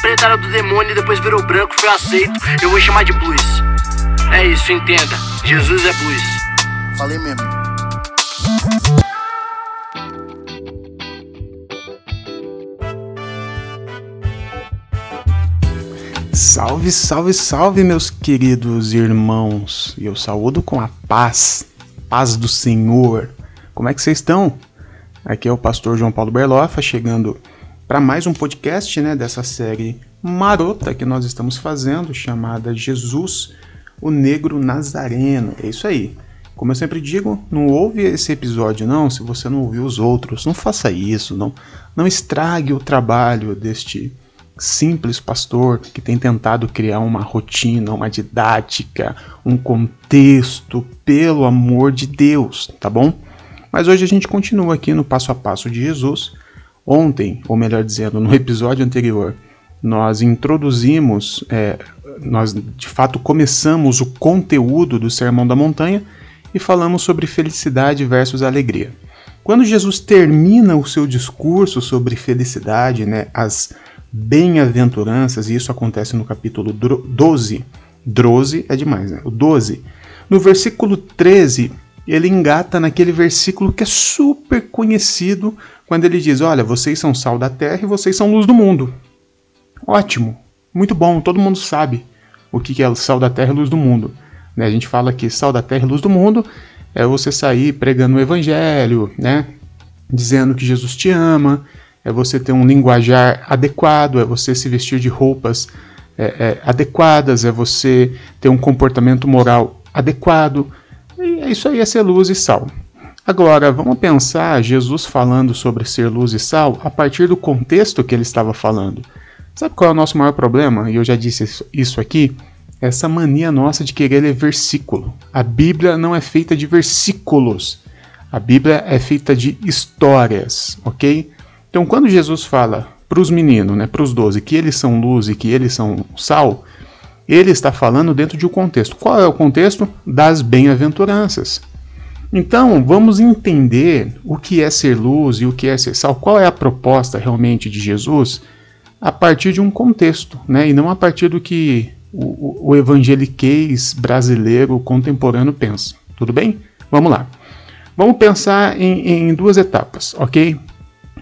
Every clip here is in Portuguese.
preta era do demônio e depois virou branco, foi aceito. Eu vou chamar de blues. É isso, entenda. Jesus é blues. Falei mesmo. Salve, salve, salve, meus queridos irmãos. E eu saúdo com a paz, paz do Senhor. Como é que vocês estão? Aqui é o pastor João Paulo Berlofa chegando para mais um podcast, né, dessa série marota que nós estamos fazendo, chamada Jesus, o Negro Nazareno. É isso aí. Como eu sempre digo, não ouve esse episódio não, se você não ouviu os outros, não faça isso, não, não estrague o trabalho deste simples pastor que tem tentado criar uma rotina, uma didática, um contexto, pelo amor de Deus, tá bom? Mas hoje a gente continua aqui no passo a passo de Jesus. Ontem, ou melhor dizendo, no episódio anterior, nós introduzimos, é, nós de fato começamos o conteúdo do Sermão da Montanha e falamos sobre felicidade versus alegria. Quando Jesus termina o seu discurso sobre felicidade, né, as bem-aventuranças, e isso acontece no capítulo 12. 12 é demais, né? O 12. No versículo 13, ele engata naquele versículo que é super conhecido, quando ele diz: Olha, vocês são sal da terra e vocês são luz do mundo. Ótimo, muito bom, todo mundo sabe o que é sal da terra e luz do mundo. Né? A gente fala que sal da terra e luz do mundo é você sair pregando o evangelho, né? dizendo que Jesus te ama, é você ter um linguajar adequado, é você se vestir de roupas é, é, adequadas, é você ter um comportamento moral adequado. E é isso aí é ser luz e sal. Agora, vamos pensar Jesus falando sobre ser luz e sal a partir do contexto que ele estava falando. Sabe qual é o nosso maior problema? E eu já disse isso aqui. Essa mania nossa de querer ler versículo. A Bíblia não é feita de versículos. A Bíblia é feita de histórias, ok? Então, quando Jesus fala para os meninos, né, para os doze, que eles são luz e que eles são sal, ele está falando dentro de um contexto. Qual é o contexto? Das bem-aventuranças. Então, vamos entender o que é ser luz e o que é ser sal, qual é a proposta realmente de Jesus a partir de um contexto, né, e não a partir do que o, o evangeliquez brasileiro contemporâneo pensa. Tudo bem? Vamos lá. Vamos pensar em, em duas etapas, ok?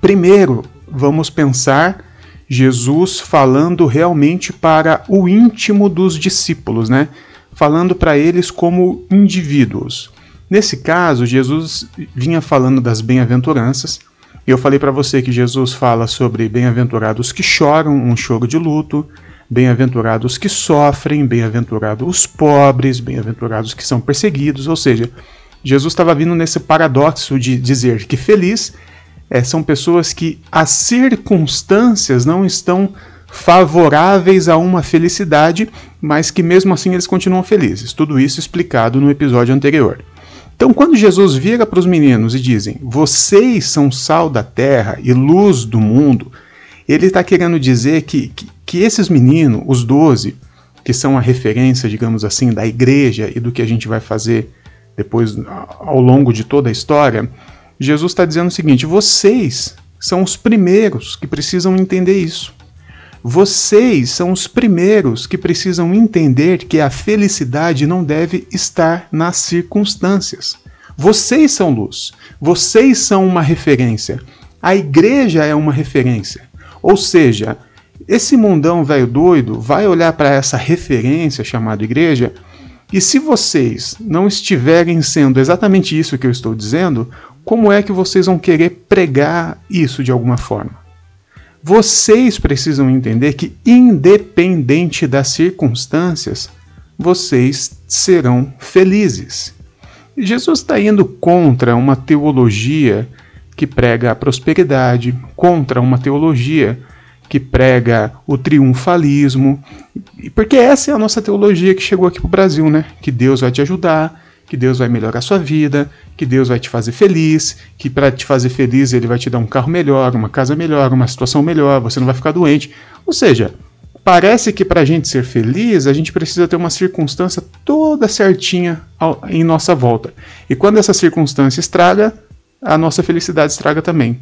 Primeiro, vamos pensar Jesus falando realmente para o íntimo dos discípulos, né? Falando para eles como indivíduos. Nesse caso, Jesus vinha falando das bem-aventuranças. Eu falei para você que Jesus fala sobre bem-aventurados que choram, um choro de luto, bem-aventurados que sofrem, bem-aventurados os pobres, bem-aventurados que são perseguidos, ou seja, Jesus estava vindo nesse paradoxo de dizer que feliz é, são pessoas que as circunstâncias não estão favoráveis a uma felicidade, mas que mesmo assim eles continuam felizes. Tudo isso explicado no episódio anterior. Então, quando Jesus vira para os meninos e dizem: Vocês são sal da terra e luz do mundo, ele está querendo dizer que, que, que esses meninos, os doze, que são a referência, digamos assim, da igreja e do que a gente vai fazer depois ao longo de toda a história, Jesus está dizendo o seguinte: vocês são os primeiros que precisam entender isso. Vocês são os primeiros que precisam entender que a felicidade não deve estar nas circunstâncias. Vocês são luz. Vocês são uma referência. A igreja é uma referência. Ou seja, esse mundão velho doido vai olhar para essa referência chamada igreja e se vocês não estiverem sendo exatamente isso que eu estou dizendo, como é que vocês vão querer pregar isso de alguma forma? Vocês precisam entender que, independente das circunstâncias, vocês serão felizes. Jesus está indo contra uma teologia que prega a prosperidade, contra uma teologia que prega o triunfalismo, porque essa é a nossa teologia que chegou aqui para o Brasil, né? Que Deus vai te ajudar, que Deus vai melhorar a sua vida, que Deus vai te fazer feliz, que para te fazer feliz ele vai te dar um carro melhor, uma casa melhor, uma situação melhor, você não vai ficar doente. Ou seja, parece que para a gente ser feliz, a gente precisa ter uma circunstância toda certinha em nossa volta. E quando essa circunstância estraga, a nossa felicidade estraga também.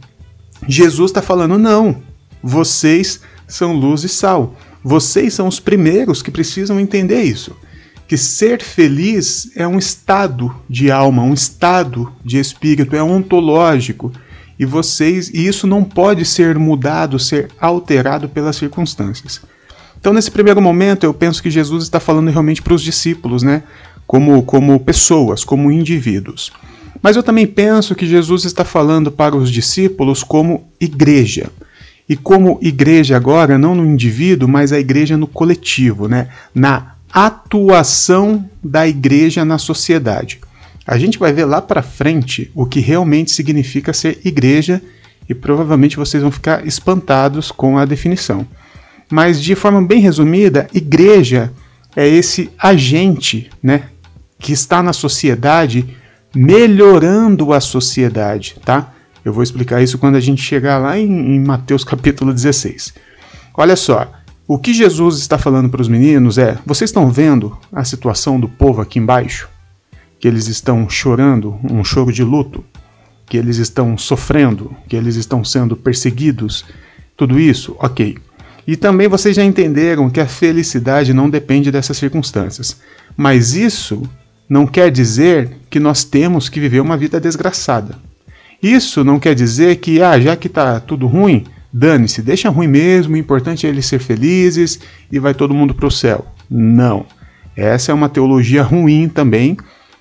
Jesus está falando, não, vocês são luz e sal. Vocês são os primeiros que precisam entender isso. Que ser feliz é um estado de alma, um estado de espírito, é ontológico. E vocês, e isso não pode ser mudado, ser alterado pelas circunstâncias. Então, nesse primeiro momento, eu penso que Jesus está falando realmente para os discípulos, né? Como, como pessoas, como indivíduos. Mas eu também penso que Jesus está falando para os discípulos como igreja. E como igreja agora, não no indivíduo, mas a igreja no coletivo, né? na atuação da igreja na sociedade. A gente vai ver lá para frente o que realmente significa ser igreja e provavelmente vocês vão ficar espantados com a definição. Mas de forma bem resumida, igreja é esse agente, né, que está na sociedade melhorando a sociedade, tá? Eu vou explicar isso quando a gente chegar lá em, em Mateus capítulo 16. Olha só, o que Jesus está falando para os meninos é: vocês estão vendo a situação do povo aqui embaixo? Que eles estão chorando, um choro de luto, que eles estão sofrendo, que eles estão sendo perseguidos, tudo isso, ok. E também vocês já entenderam que a felicidade não depende dessas circunstâncias. Mas isso não quer dizer que nós temos que viver uma vida desgraçada. Isso não quer dizer que, ah, já que está tudo ruim, dane-se, deixa ruim mesmo, o importante é eles ser felizes e vai todo mundo para o céu. Não. Essa é uma teologia ruim também,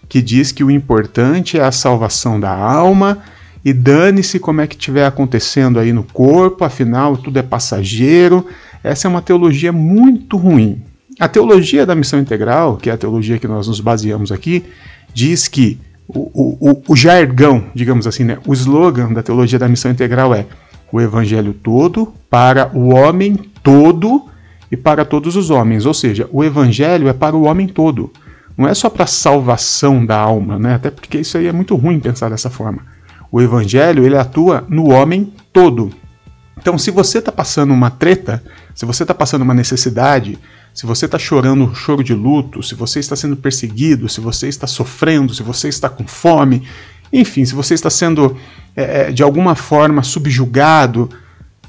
que diz que o importante é a salvação da alma e dane-se como é que estiver acontecendo aí no corpo, afinal tudo é passageiro. Essa é uma teologia muito ruim. A teologia da missão integral, que é a teologia que nós nos baseamos aqui, diz que o, o, o jargão, digamos assim, né, o slogan da teologia da missão integral é o evangelho todo para o homem todo e para todos os homens. Ou seja, o evangelho é para o homem todo. Não é só para a salvação da alma, né? até porque isso aí é muito ruim pensar dessa forma. O evangelho ele atua no homem todo. Então, se você está passando uma treta, se você está passando uma necessidade, se você está chorando um choro de luto, se você está sendo perseguido, se você está sofrendo, se você está com fome, enfim, se você está sendo é, é, de alguma forma subjugado,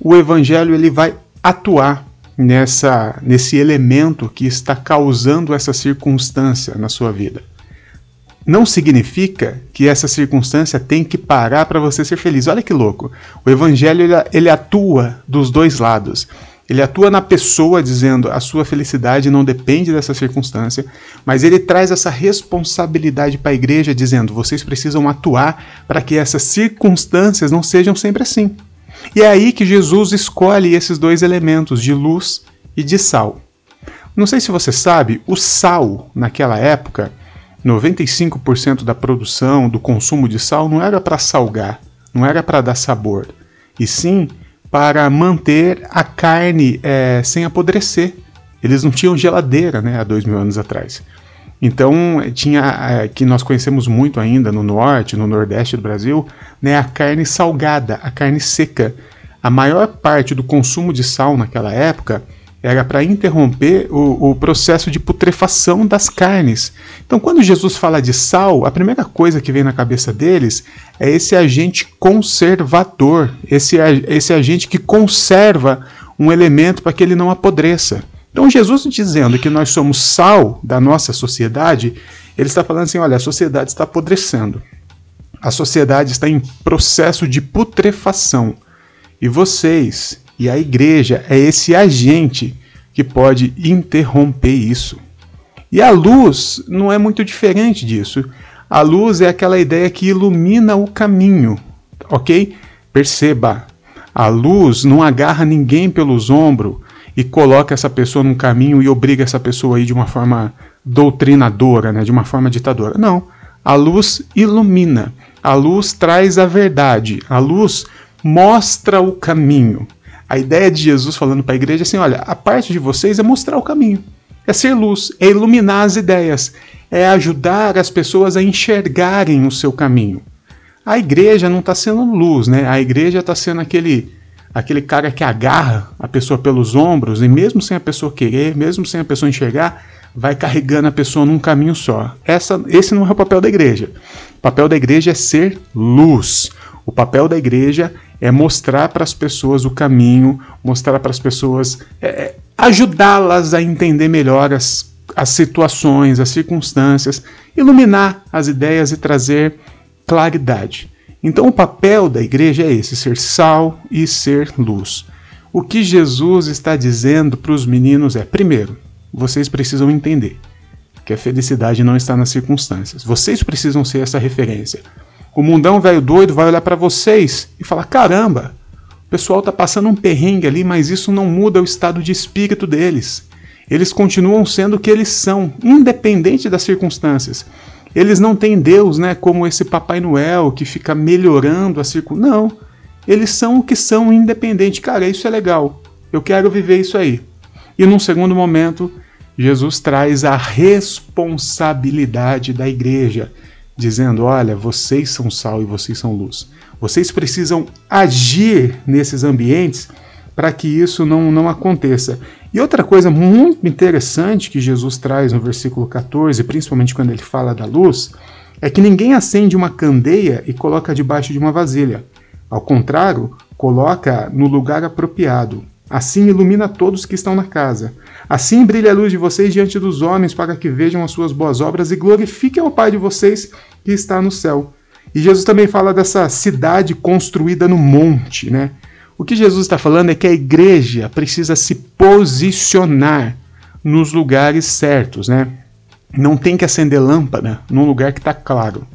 o evangelho ele vai atuar nessa nesse elemento que está causando essa circunstância na sua vida. Não significa que essa circunstância tem que parar para você ser feliz. Olha que louco. O evangelho ele, ele atua dos dois lados. Ele atua na pessoa dizendo a sua felicidade não depende dessa circunstância, mas ele traz essa responsabilidade para a igreja dizendo vocês precisam atuar para que essas circunstâncias não sejam sempre assim. E é aí que Jesus escolhe esses dois elementos de luz e de sal. Não sei se você sabe, o sal naquela época, 95% da produção, do consumo de sal não era para salgar, não era para dar sabor, e sim para manter a carne é, sem apodrecer. Eles não tinham geladeira né, há dois mil anos atrás. Então, tinha, é, que nós conhecemos muito ainda no norte, no nordeste do Brasil, né, a carne salgada, a carne seca. A maior parte do consumo de sal naquela época era para interromper o, o, processo de putrefação das carnes. Então, quando Jesus fala de sal, a primeira coisa que vem na cabeça deles é esse agente conservador, esse, esse agente que conserva um elemento para que ele não apodreça. Então, Jesus dizendo que nós somos sal da nossa sociedade, ele está falando assim: olha, a sociedade está apodrecendo. A sociedade está em processo de putrefação. E vocês, e a igreja é esse agente que pode interromper isso. E a luz não é muito diferente disso. A luz é aquela ideia que ilumina o caminho, ok? Perceba, a luz não agarra ninguém pelos ombros e coloca essa pessoa num caminho e obriga essa pessoa a ir de uma forma doutrinadora, né, de uma forma ditadora. Não. A luz ilumina. A luz traz a verdade. A luz mostra o caminho. A ideia de Jesus falando para a igreja é assim: olha, a parte de vocês é mostrar o caminho, é ser luz, é iluminar as ideias, é ajudar as pessoas a enxergarem o seu caminho. A igreja não está sendo luz, né? A igreja está sendo aquele aquele cara que agarra a pessoa pelos ombros e mesmo sem a pessoa querer, mesmo sem a pessoa enxergar, vai carregando a pessoa num caminho só. Essa, esse não é o papel da igreja. O papel da igreja é ser luz. O papel da igreja é mostrar para as pessoas o caminho, mostrar para as pessoas, é, é, ajudá-las a entender melhor as, as situações, as circunstâncias, iluminar as ideias e trazer claridade. Então, o papel da igreja é esse: ser sal e ser luz. O que Jesus está dizendo para os meninos é: primeiro, vocês precisam entender que a felicidade não está nas circunstâncias. Vocês precisam ser essa referência. O mundão velho doido vai olhar para vocês e falar: caramba, o pessoal está passando um perrengue ali, mas isso não muda o estado de espírito deles. Eles continuam sendo o que eles são, independente das circunstâncias. Eles não têm Deus, né, como esse Papai Noel que fica melhorando a circunstância. Não. Eles são o que são, independente. Cara, isso é legal. Eu quero viver isso aí. E num segundo momento, Jesus traz a responsabilidade da igreja dizendo: olha, vocês são sal e vocês são luz. Vocês precisam agir nesses ambientes para que isso não, não aconteça. E outra coisa muito interessante que Jesus traz no versículo 14, principalmente quando ele fala da luz, é que ninguém acende uma candeia e coloca debaixo de uma vasilha. Ao contrário, coloca no lugar apropriado. Assim ilumina todos que estão na casa. Assim brilha a luz de vocês diante dos homens, para que vejam as suas boas obras e glorifiquem o Pai de vocês que está no céu. E Jesus também fala dessa cidade construída no monte, né? O que Jesus está falando é que a igreja precisa se posicionar nos lugares certos, né? Não tem que acender lâmpada num lugar que está claro.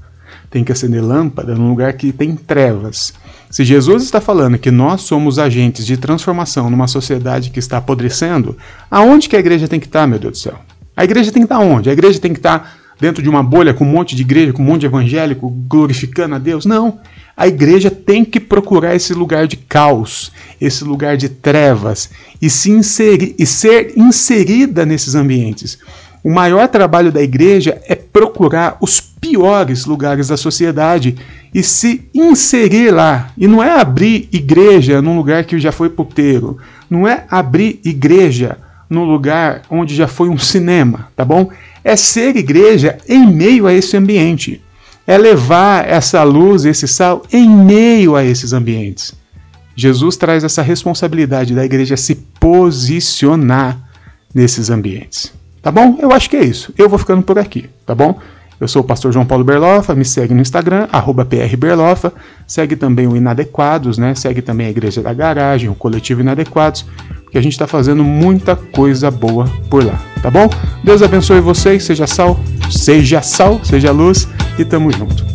Tem que acender lâmpada num lugar que tem trevas. Se Jesus está falando que nós somos agentes de transformação numa sociedade que está apodrecendo, aonde que a igreja tem que estar, meu Deus do céu? A igreja tem que estar onde? A igreja tem que estar dentro de uma bolha com um monte de igreja, com um monte de evangélico glorificando a Deus? Não. A igreja tem que procurar esse lugar de caos, esse lugar de trevas e, se inserir, e ser inserida nesses ambientes. O maior trabalho da igreja é procurar os piores lugares da sociedade e se inserir lá. E não é abrir igreja num lugar que já foi puteiro. Não é abrir igreja num lugar onde já foi um cinema, tá bom? É ser igreja em meio a esse ambiente. É levar essa luz, esse sal em meio a esses ambientes. Jesus traz essa responsabilidade da igreja se posicionar nesses ambientes. Tá bom? Eu acho que é isso. Eu vou ficando por aqui, tá bom? Eu sou o pastor João Paulo Berlofa, me segue no Instagram, prberlofa, segue também o Inadequados, né? Segue também a Igreja da Garagem, o Coletivo Inadequados, porque a gente está fazendo muita coisa boa por lá, tá bom? Deus abençoe vocês, seja sal, seja sal, seja luz e tamo junto.